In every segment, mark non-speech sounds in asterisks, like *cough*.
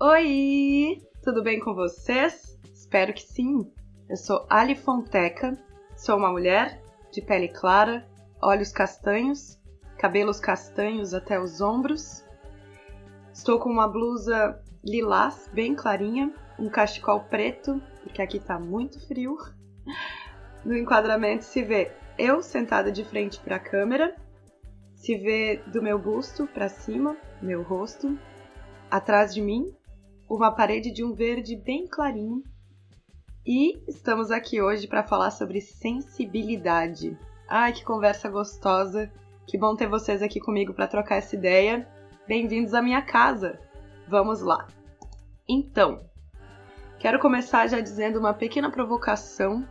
Oi! Tudo bem com vocês? Espero que sim. Eu sou Ali Fonteca, sou uma mulher de pele clara, olhos castanhos, cabelos castanhos até os ombros. Estou com uma blusa lilás, bem clarinha, um cachecol preto, porque aqui tá muito frio. No enquadramento se vê eu sentada de frente para a câmera, se vê do meu busto para cima, meu rosto, atrás de mim, uma parede de um verde bem clarinho. E estamos aqui hoje para falar sobre sensibilidade. Ai, que conversa gostosa! Que bom ter vocês aqui comigo para trocar essa ideia. Bem-vindos à minha casa. Vamos lá. Então, quero começar já dizendo uma pequena provocação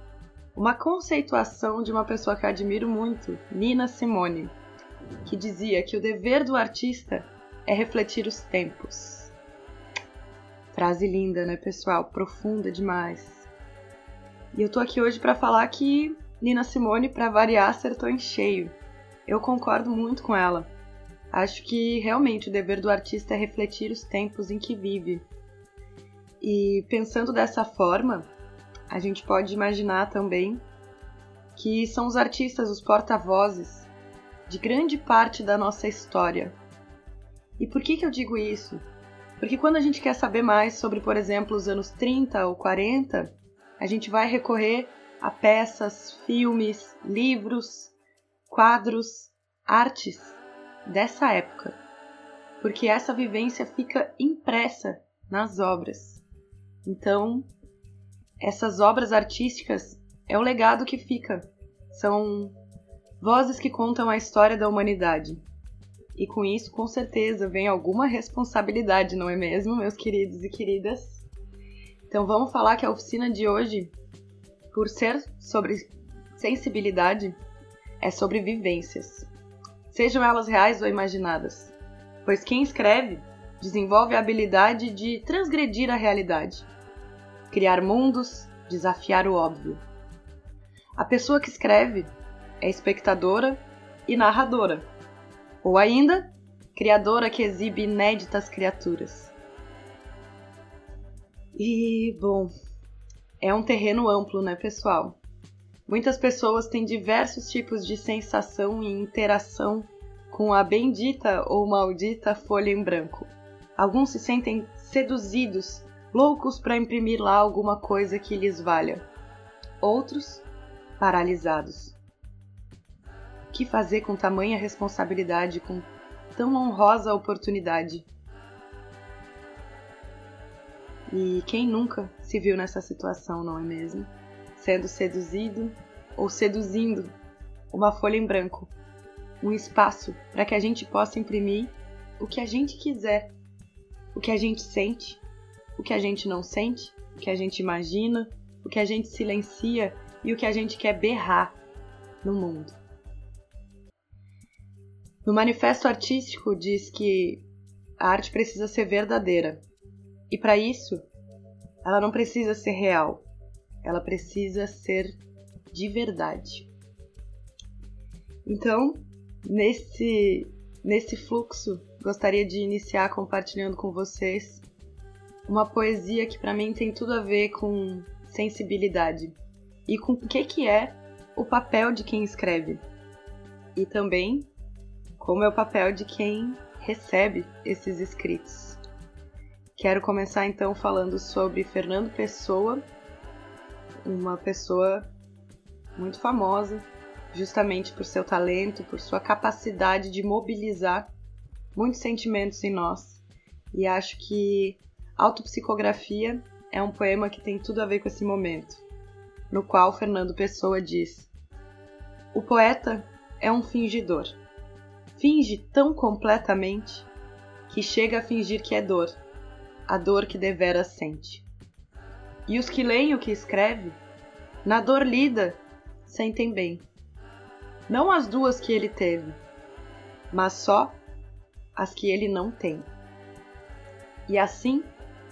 uma conceituação de uma pessoa que eu admiro muito, Nina Simone, que dizia que o dever do artista é refletir os tempos. Frase linda, né, pessoal? Profunda demais. E eu tô aqui hoje para falar que Nina Simone, para variar, acertou em cheio. Eu concordo muito com ela. Acho que realmente o dever do artista é refletir os tempos em que vive. E pensando dessa forma, a gente pode imaginar também que são os artistas os porta-vozes de grande parte da nossa história. E por que, que eu digo isso? Porque quando a gente quer saber mais sobre, por exemplo, os anos 30 ou 40, a gente vai recorrer a peças, filmes, livros, quadros, artes dessa época. Porque essa vivência fica impressa nas obras. Então, essas obras artísticas é o legado que fica. São vozes que contam a história da humanidade. E com isso, com certeza, vem alguma responsabilidade, não é mesmo, meus queridos e queridas? Então vamos falar que a oficina de hoje, por ser sobre sensibilidade, é sobre vivências, sejam elas reais ou imaginadas. Pois quem escreve desenvolve a habilidade de transgredir a realidade criar mundos, desafiar o óbvio. A pessoa que escreve é espectadora e narradora, ou ainda, criadora que exibe inéditas criaturas. E, bom, é um terreno amplo, né, pessoal? Muitas pessoas têm diversos tipos de sensação e interação com a bendita ou maldita folha em branco. Alguns se sentem seduzidos loucos para imprimir lá alguma coisa que lhes valha. Outros, paralisados. Que fazer com tamanha responsabilidade, com tão honrosa oportunidade? E quem nunca se viu nessa situação, não é mesmo? Sendo seduzido ou seduzindo uma folha em branco, um espaço para que a gente possa imprimir o que a gente quiser, o que a gente sente, o que a gente não sente, o que a gente imagina, o que a gente silencia e o que a gente quer berrar no mundo. No manifesto artístico diz que a arte precisa ser verdadeira. E para isso, ela não precisa ser real. Ela precisa ser de verdade. Então, nesse nesse fluxo, gostaria de iniciar compartilhando com vocês uma poesia que para mim tem tudo a ver com sensibilidade e com o que que é o papel de quem escreve e também como é o papel de quem recebe esses escritos. Quero começar então falando sobre Fernando Pessoa, uma pessoa muito famosa, justamente por seu talento, por sua capacidade de mobilizar muitos sentimentos em nós. E acho que Autopsicografia é um poema que tem tudo a ver com esse momento, no qual Fernando Pessoa diz: O poeta é um fingidor. Finge tão completamente que chega a fingir que é dor, a dor que devera sente. E os que leem o que escreve, na dor lida, sentem bem. Não as duas que ele teve, mas só as que ele não tem. E assim,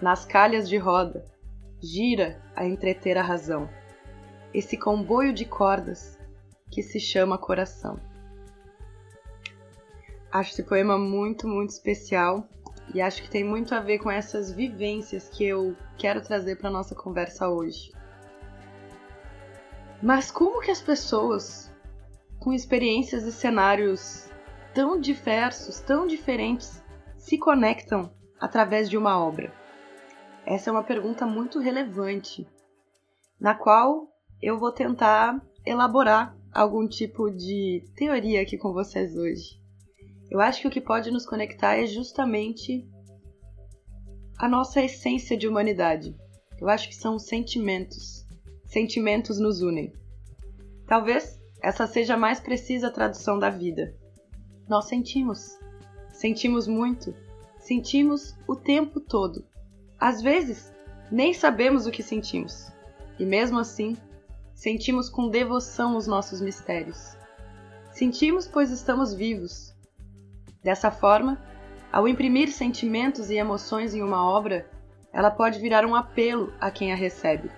nas calhas de roda, gira a entreter a razão, esse comboio de cordas que se chama coração. Acho esse poema muito, muito especial e acho que tem muito a ver com essas vivências que eu quero trazer para nossa conversa hoje. Mas como que as pessoas com experiências e cenários tão diversos, tão diferentes, se conectam através de uma obra? Essa é uma pergunta muito relevante, na qual eu vou tentar elaborar algum tipo de teoria aqui com vocês hoje. Eu acho que o que pode nos conectar é justamente a nossa essência de humanidade. Eu acho que são sentimentos. Sentimentos nos unem. Talvez essa seja a mais precisa tradução da vida. Nós sentimos. Sentimos muito. Sentimos o tempo todo. Às vezes, nem sabemos o que sentimos. E mesmo assim, sentimos com devoção os nossos mistérios. Sentimos pois estamos vivos, Dessa forma, ao imprimir sentimentos e emoções em uma obra, ela pode virar um apelo a quem a recebe.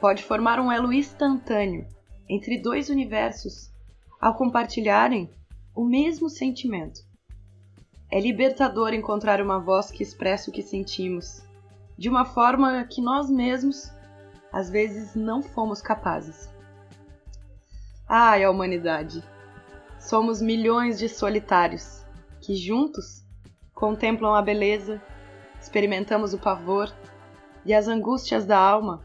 Pode formar um elo instantâneo entre dois universos ao compartilharem o mesmo sentimento. É libertador encontrar uma voz que expressa o que sentimos, de uma forma que nós mesmos às vezes não fomos capazes. Ai, a humanidade! Somos milhões de solitários que juntos contemplam a beleza, experimentamos o pavor e as angústias da alma,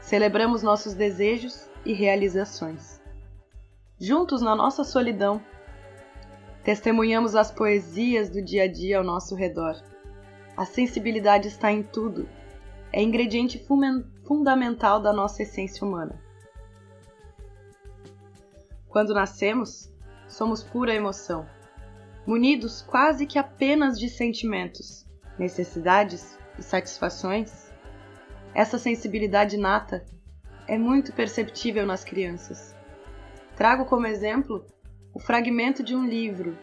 celebramos nossos desejos e realizações. Juntos na nossa solidão, testemunhamos as poesias do dia a dia ao nosso redor. A sensibilidade está em tudo, é ingrediente fundamental da nossa essência humana. Quando nascemos, somos pura emoção munidos quase que apenas de sentimentos, necessidades e satisfações, essa sensibilidade nata é muito perceptível nas crianças. Trago como exemplo o fragmento de um livro,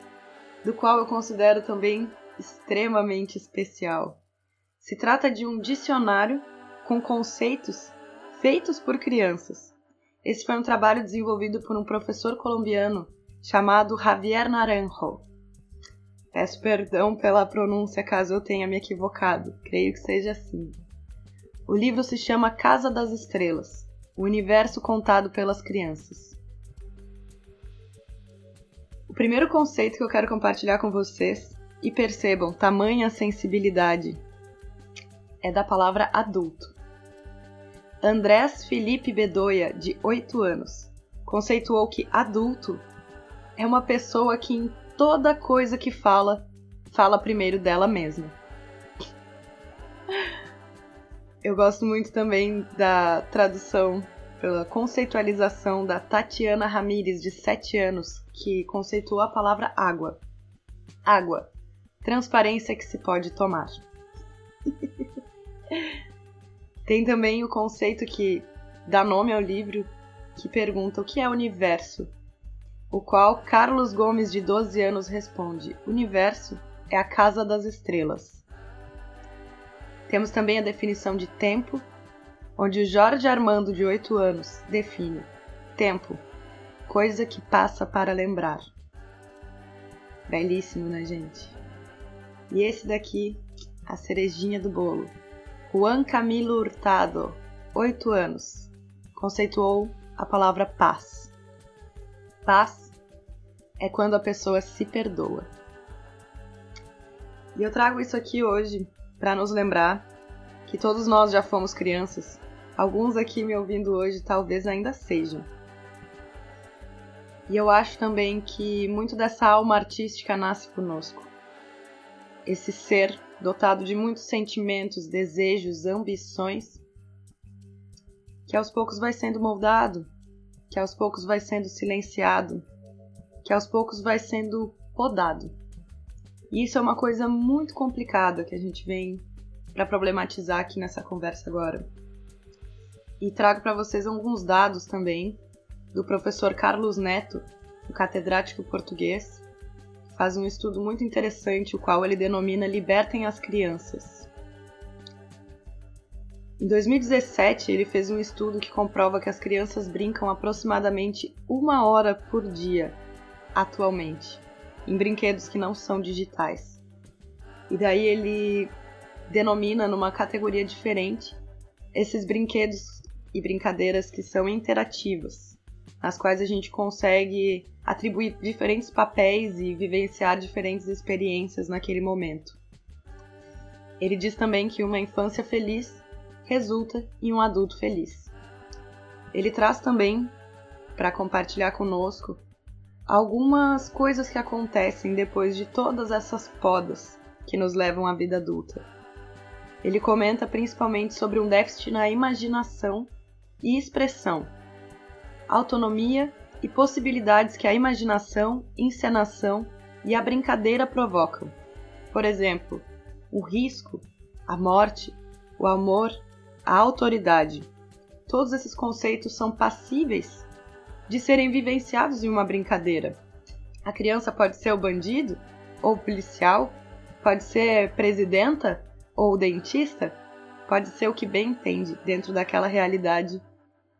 do qual eu considero também extremamente especial. Se trata de um dicionário com conceitos feitos por crianças. Esse foi um trabalho desenvolvido por um professor colombiano chamado Javier Naranjo. Peço perdão pela pronúncia caso eu tenha me equivocado, creio que seja assim. O livro se chama Casa das Estrelas O Universo Contado pelas Crianças. O primeiro conceito que eu quero compartilhar com vocês, e percebam tamanha sensibilidade, é da palavra adulto. Andrés Felipe Bedoya, de 8 anos, conceituou que adulto é uma pessoa que toda coisa que fala, fala primeiro dela mesma. Eu gosto muito também da tradução, pela conceitualização da Tatiana Ramires, de 7 anos, que conceituou a palavra água. Água. Transparência que se pode tomar. *laughs* Tem também o conceito que dá nome ao livro, que pergunta o que é universo o qual Carlos Gomes, de 12 anos, responde: Universo é a casa das estrelas. Temos também a definição de tempo, onde o Jorge Armando, de 8 anos, define: tempo, coisa que passa para lembrar. Belíssimo, né, gente? E esse daqui, a cerejinha do bolo. Juan Camilo Hurtado, 8 anos, conceituou a palavra paz. Paz é quando a pessoa se perdoa. E eu trago isso aqui hoje para nos lembrar que todos nós já fomos crianças. Alguns aqui me ouvindo hoje talvez ainda sejam. E eu acho também que muito dessa alma artística nasce conosco. Esse ser dotado de muitos sentimentos, desejos, ambições, que aos poucos vai sendo moldado, que aos poucos vai sendo silenciado, que aos poucos vai sendo podado. E isso é uma coisa muito complicada que a gente vem para problematizar aqui nessa conversa agora. E trago para vocês alguns dados também do professor Carlos Neto, o catedrático português, que faz um estudo muito interessante, o qual ele denomina Libertem as Crianças. Em 2017, ele fez um estudo que comprova que as crianças brincam aproximadamente uma hora por dia atualmente, em brinquedos que não são digitais. E daí ele denomina numa categoria diferente esses brinquedos e brincadeiras que são interativas, nas quais a gente consegue atribuir diferentes papéis e vivenciar diferentes experiências naquele momento. Ele diz também que uma infância feliz resulta em um adulto feliz. Ele traz também para compartilhar conosco algumas coisas que acontecem depois de todas essas podas que nos levam à vida adulta. Ele comenta principalmente sobre um déficit na imaginação e expressão, autonomia e possibilidades que a imaginação, encenação e a brincadeira provocam. Por exemplo, o risco, a morte, o amor, a autoridade. Todos esses conceitos são passíveis de serem vivenciados em uma brincadeira. A criança pode ser o bandido ou o policial, pode ser presidenta ou dentista, pode ser o que bem entende dentro daquela realidade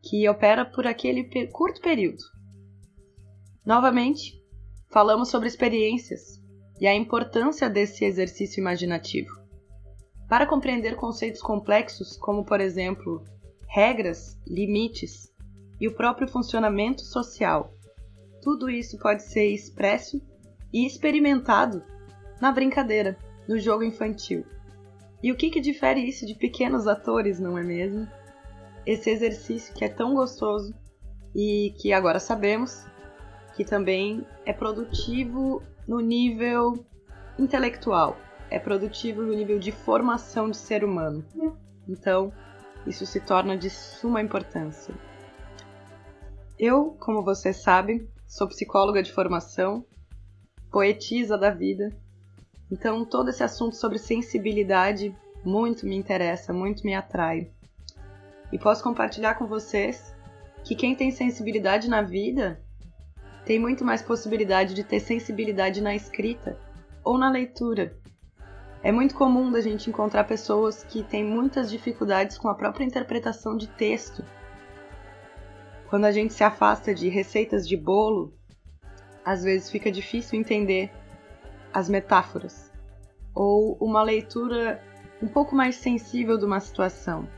que opera por aquele curto período. Novamente, falamos sobre experiências e a importância desse exercício imaginativo. Para compreender conceitos complexos, como por exemplo regras, limites e o próprio funcionamento social, tudo isso pode ser expresso e experimentado na brincadeira, no jogo infantil. E o que, que difere isso de pequenos atores, não é mesmo? Esse exercício que é tão gostoso e que agora sabemos que também é produtivo no nível intelectual, é produtivo no nível de formação de ser humano. Então, isso se torna de suma importância. Eu, como você sabe, sou psicóloga de formação, poetisa da vida, então todo esse assunto sobre sensibilidade muito me interessa, muito me atrai. E posso compartilhar com vocês que quem tem sensibilidade na vida tem muito mais possibilidade de ter sensibilidade na escrita ou na leitura. É muito comum da gente encontrar pessoas que têm muitas dificuldades com a própria interpretação de texto. Quando a gente se afasta de receitas de bolo, às vezes fica difícil entender as metáforas ou uma leitura um pouco mais sensível de uma situação.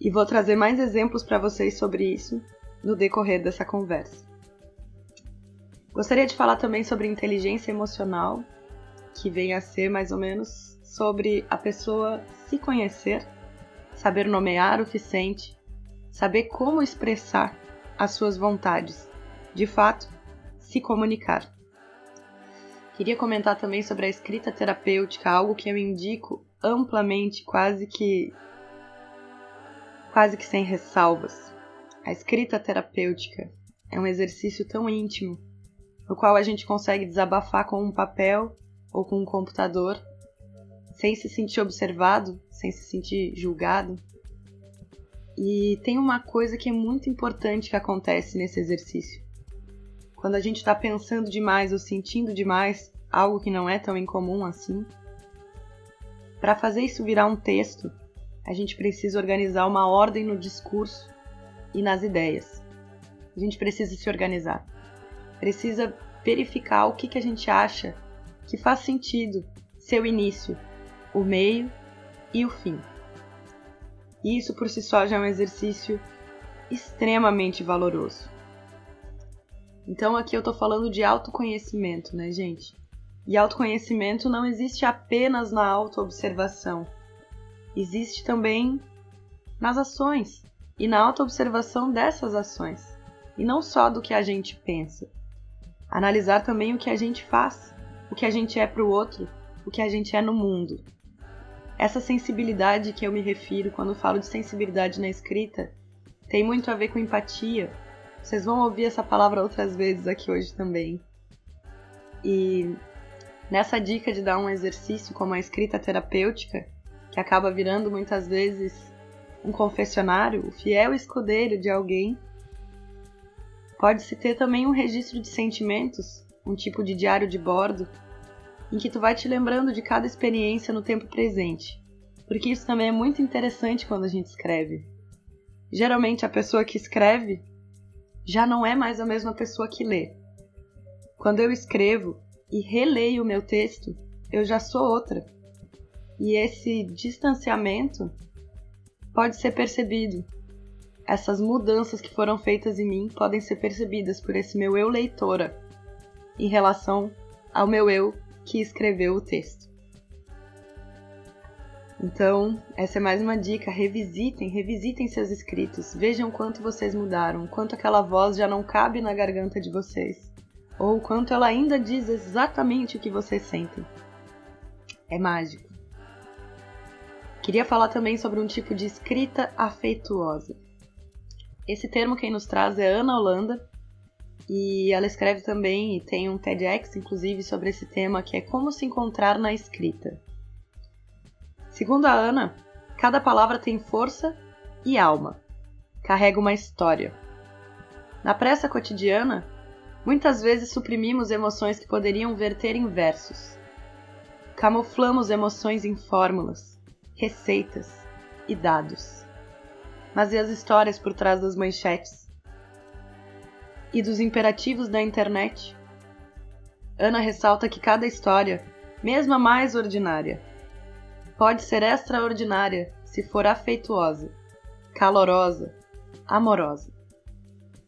E vou trazer mais exemplos para vocês sobre isso no decorrer dessa conversa. Gostaria de falar também sobre inteligência emocional, que vem a ser mais ou menos sobre a pessoa se conhecer, saber nomear o que sente, saber como expressar as suas vontades, de fato, se comunicar. Queria comentar também sobre a escrita terapêutica, algo que eu indico amplamente, quase que quase que sem ressalvas. A escrita terapêutica é um exercício tão íntimo no qual a gente consegue desabafar com um papel ou com um computador, sem se sentir observado, sem se sentir julgado. E tem uma coisa que é muito importante que acontece nesse exercício. Quando a gente está pensando demais ou sentindo demais algo que não é tão incomum assim, para fazer isso virar um texto, a gente precisa organizar uma ordem no discurso e nas ideias. A gente precisa se organizar precisa verificar o que, que a gente acha que faz sentido ser o início, o meio e o fim. E isso por si só já é um exercício extremamente valoroso. Então aqui eu estou falando de autoconhecimento, né, gente? E autoconhecimento não existe apenas na autoobservação. Existe também nas ações e na autoobservação dessas ações, e não só do que a gente pensa. Analisar também o que a gente faz, o que a gente é para o outro, o que a gente é no mundo. Essa sensibilidade que eu me refiro quando falo de sensibilidade na escrita tem muito a ver com empatia. Vocês vão ouvir essa palavra outras vezes aqui hoje também. E nessa dica de dar um exercício como a escrita terapêutica, que acaba virando muitas vezes um confessionário, o fiel escudeiro de alguém Pode-se ter também um registro de sentimentos, um tipo de diário de bordo, em que tu vai te lembrando de cada experiência no tempo presente, porque isso também é muito interessante quando a gente escreve. Geralmente a pessoa que escreve já não é mais a mesma pessoa que lê. Quando eu escrevo e releio o meu texto, eu já sou outra. E esse distanciamento pode ser percebido. Essas mudanças que foram feitas em mim podem ser percebidas por esse meu eu leitora em relação ao meu eu que escreveu o texto. Então, essa é mais uma dica. Revisitem, revisitem seus escritos. Vejam quanto vocês mudaram, quanto aquela voz já não cabe na garganta de vocês, ou quanto ela ainda diz exatamente o que vocês sentem. É mágico. Queria falar também sobre um tipo de escrita afetuosa. Esse termo quem nos traz é Ana Holanda, e ela escreve também e tem um TEDx, inclusive, sobre esse tema que é como se encontrar na escrita. Segundo a Ana, cada palavra tem força e alma, carrega uma história. Na pressa cotidiana, muitas vezes suprimimos emoções que poderiam verter em versos. Camuflamos emoções em fórmulas, receitas e dados. Mas e as histórias por trás das manchetes? E dos imperativos da internet? Ana ressalta que cada história, mesmo a mais ordinária, pode ser extraordinária se for afeituosa, calorosa, amorosa.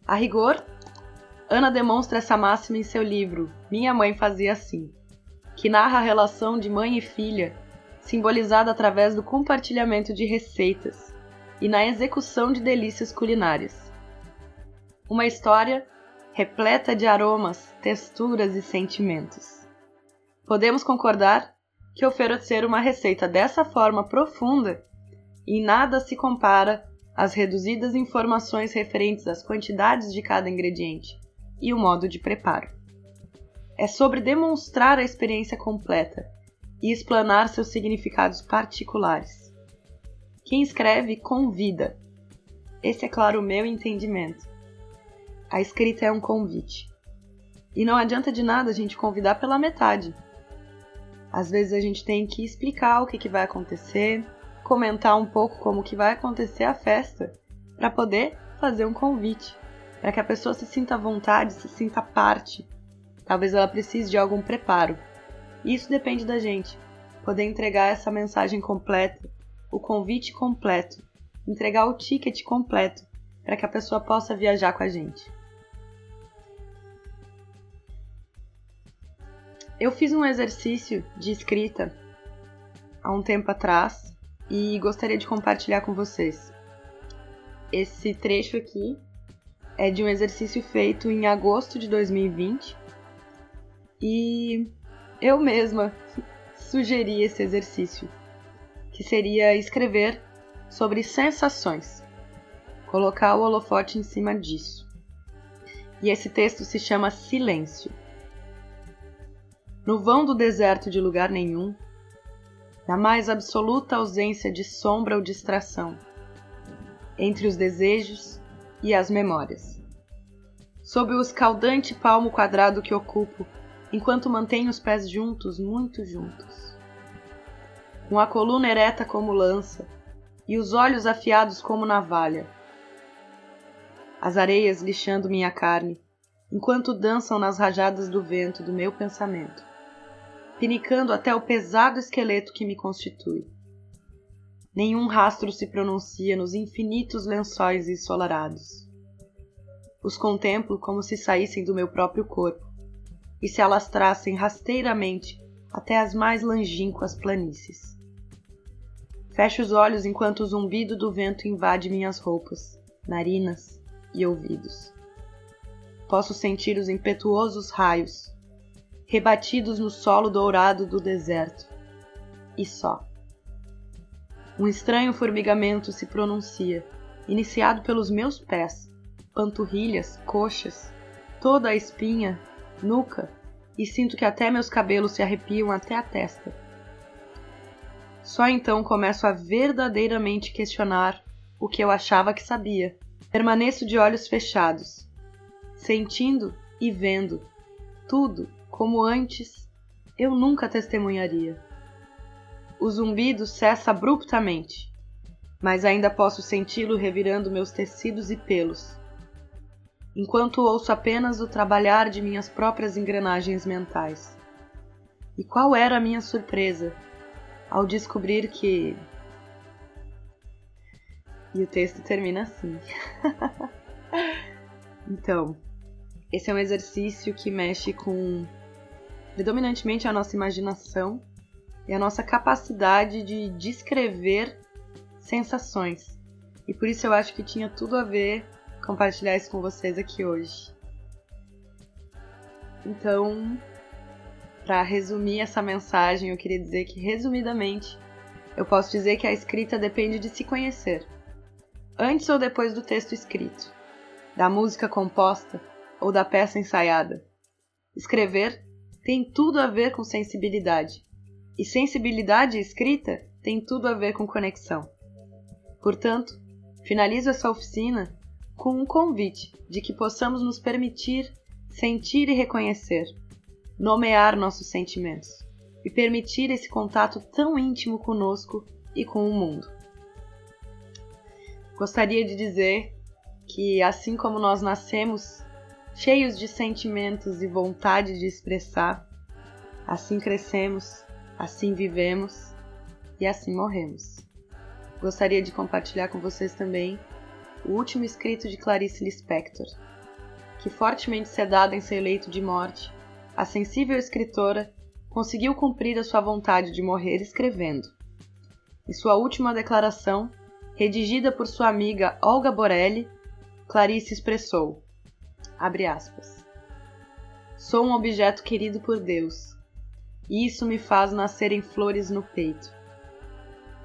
A rigor, Ana demonstra essa máxima em seu livro Minha Mãe Fazia Assim, que narra a relação de mãe e filha, simbolizada através do compartilhamento de receitas e na execução de delícias culinárias. Uma história repleta de aromas, texturas e sentimentos. Podemos concordar que oferecer uma receita dessa forma profunda em nada se compara às reduzidas informações referentes às quantidades de cada ingrediente e o modo de preparo. É sobre demonstrar a experiência completa e explanar seus significados particulares. Quem escreve convida. Esse é claro o meu entendimento. A escrita é um convite. E não adianta de nada a gente convidar pela metade às vezes a gente tem que explicar o que, que vai acontecer, comentar um pouco como que vai acontecer a festa, para poder fazer um convite, para que a pessoa se sinta à vontade, se sinta parte. Talvez ela precise de algum preparo. Isso depende da gente. Poder entregar essa mensagem completa, o convite completo, entregar o ticket completo, para que a pessoa possa viajar com a gente. Eu fiz um exercício de escrita há um tempo atrás e gostaria de compartilhar com vocês. Esse trecho aqui é de um exercício feito em agosto de 2020 e eu mesma *laughs* sugeri esse exercício, que seria escrever sobre sensações, colocar o holofote em cima disso. E esse texto se chama Silêncio no vão do deserto de lugar nenhum, na mais absoluta ausência de sombra ou distração, entre os desejos e as memórias. Sob o escaldante palmo quadrado que ocupo, enquanto mantenho os pés juntos, muito juntos. Com a coluna ereta como lança e os olhos afiados como navalha. As areias lixando minha carne, enquanto dançam nas rajadas do vento do meu pensamento pinicando até o pesado esqueleto que me constitui. Nenhum rastro se pronuncia nos infinitos lençóis ensolarados. Os contemplo como se saíssem do meu próprio corpo e se alastrassem rasteiramente até as mais longínquas planícies. Fecho os olhos enquanto o zumbido do vento invade minhas roupas, narinas e ouvidos. Posso sentir os impetuosos raios rebatidos no solo dourado do deserto. E só. Um estranho formigamento se pronuncia, iniciado pelos meus pés, panturrilhas, coxas, toda a espinha, nuca, e sinto que até meus cabelos se arrepiam até a testa. Só então começo a verdadeiramente questionar o que eu achava que sabia. Permaneço de olhos fechados, sentindo e vendo tudo como antes, eu nunca testemunharia. O zumbido cessa abruptamente, mas ainda posso senti-lo revirando meus tecidos e pelos, enquanto ouço apenas o trabalhar de minhas próprias engrenagens mentais. E qual era a minha surpresa ao descobrir que. E o texto termina assim. *laughs* então, esse é um exercício que mexe com predominantemente a nossa imaginação e a nossa capacidade de descrever sensações. E por isso eu acho que tinha tudo a ver compartilhar isso com vocês aqui hoje. Então, para resumir essa mensagem, eu queria dizer que, resumidamente, eu posso dizer que a escrita depende de se conhecer, antes ou depois do texto escrito, da música composta ou da peça ensaiada. Escrever tem tudo a ver com sensibilidade, e sensibilidade escrita tem tudo a ver com conexão. Portanto, finalizo essa oficina com um convite de que possamos nos permitir sentir e reconhecer, nomear nossos sentimentos e permitir esse contato tão íntimo conosco e com o mundo. Gostaria de dizer que, assim como nós nascemos cheios de sentimentos e vontade de expressar, assim crescemos, assim vivemos e assim morremos. Gostaria de compartilhar com vocês também o último escrito de Clarice Lispector, que fortemente sedada em seu leito de morte, a sensível escritora conseguiu cumprir a sua vontade de morrer escrevendo. Em sua última declaração, redigida por sua amiga Olga Borelli, Clarice expressou: aspas, Sou um objeto querido por Deus, e isso me faz nascer em flores no peito.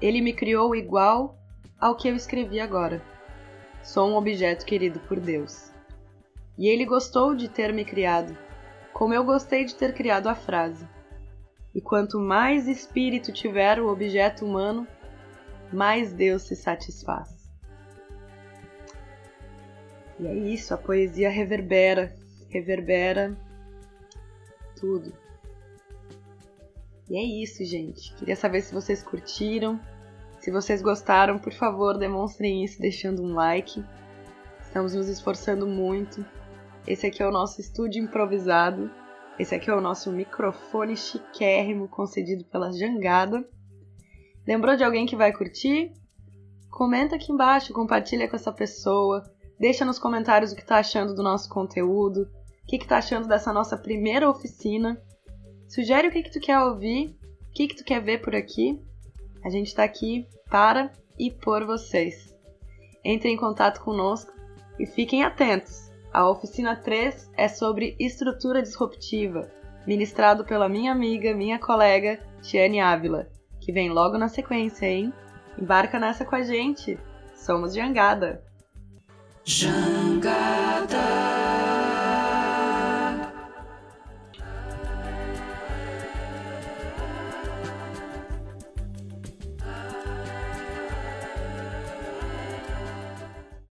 Ele me criou igual ao que eu escrevi agora. Sou um objeto querido por Deus. E ele gostou de ter me criado, como eu gostei de ter criado a frase. E quanto mais espírito tiver o objeto humano, mais Deus se satisfaz. E é isso, a poesia reverbera, reverbera tudo. E é isso, gente. Queria saber se vocês curtiram, se vocês gostaram, por favor, demonstrem isso deixando um like. Estamos nos esforçando muito. Esse aqui é o nosso estúdio improvisado. Esse aqui é o nosso microfone chiquérrimo concedido pela Jangada. Lembrou de alguém que vai curtir? Comenta aqui embaixo, compartilha com essa pessoa. Deixa nos comentários o que está achando do nosso conteúdo, o que está achando dessa nossa primeira oficina. Sugere o que, que tu quer ouvir, o que, que tu quer ver por aqui. A gente está aqui para e por vocês. Entrem em contato conosco e fiquem atentos. A oficina 3 é sobre estrutura disruptiva, ministrado pela minha amiga, minha colega, Tiane Ávila, que vem logo na sequência, hein? Embarca nessa com a gente. Somos Jangada. Jangada.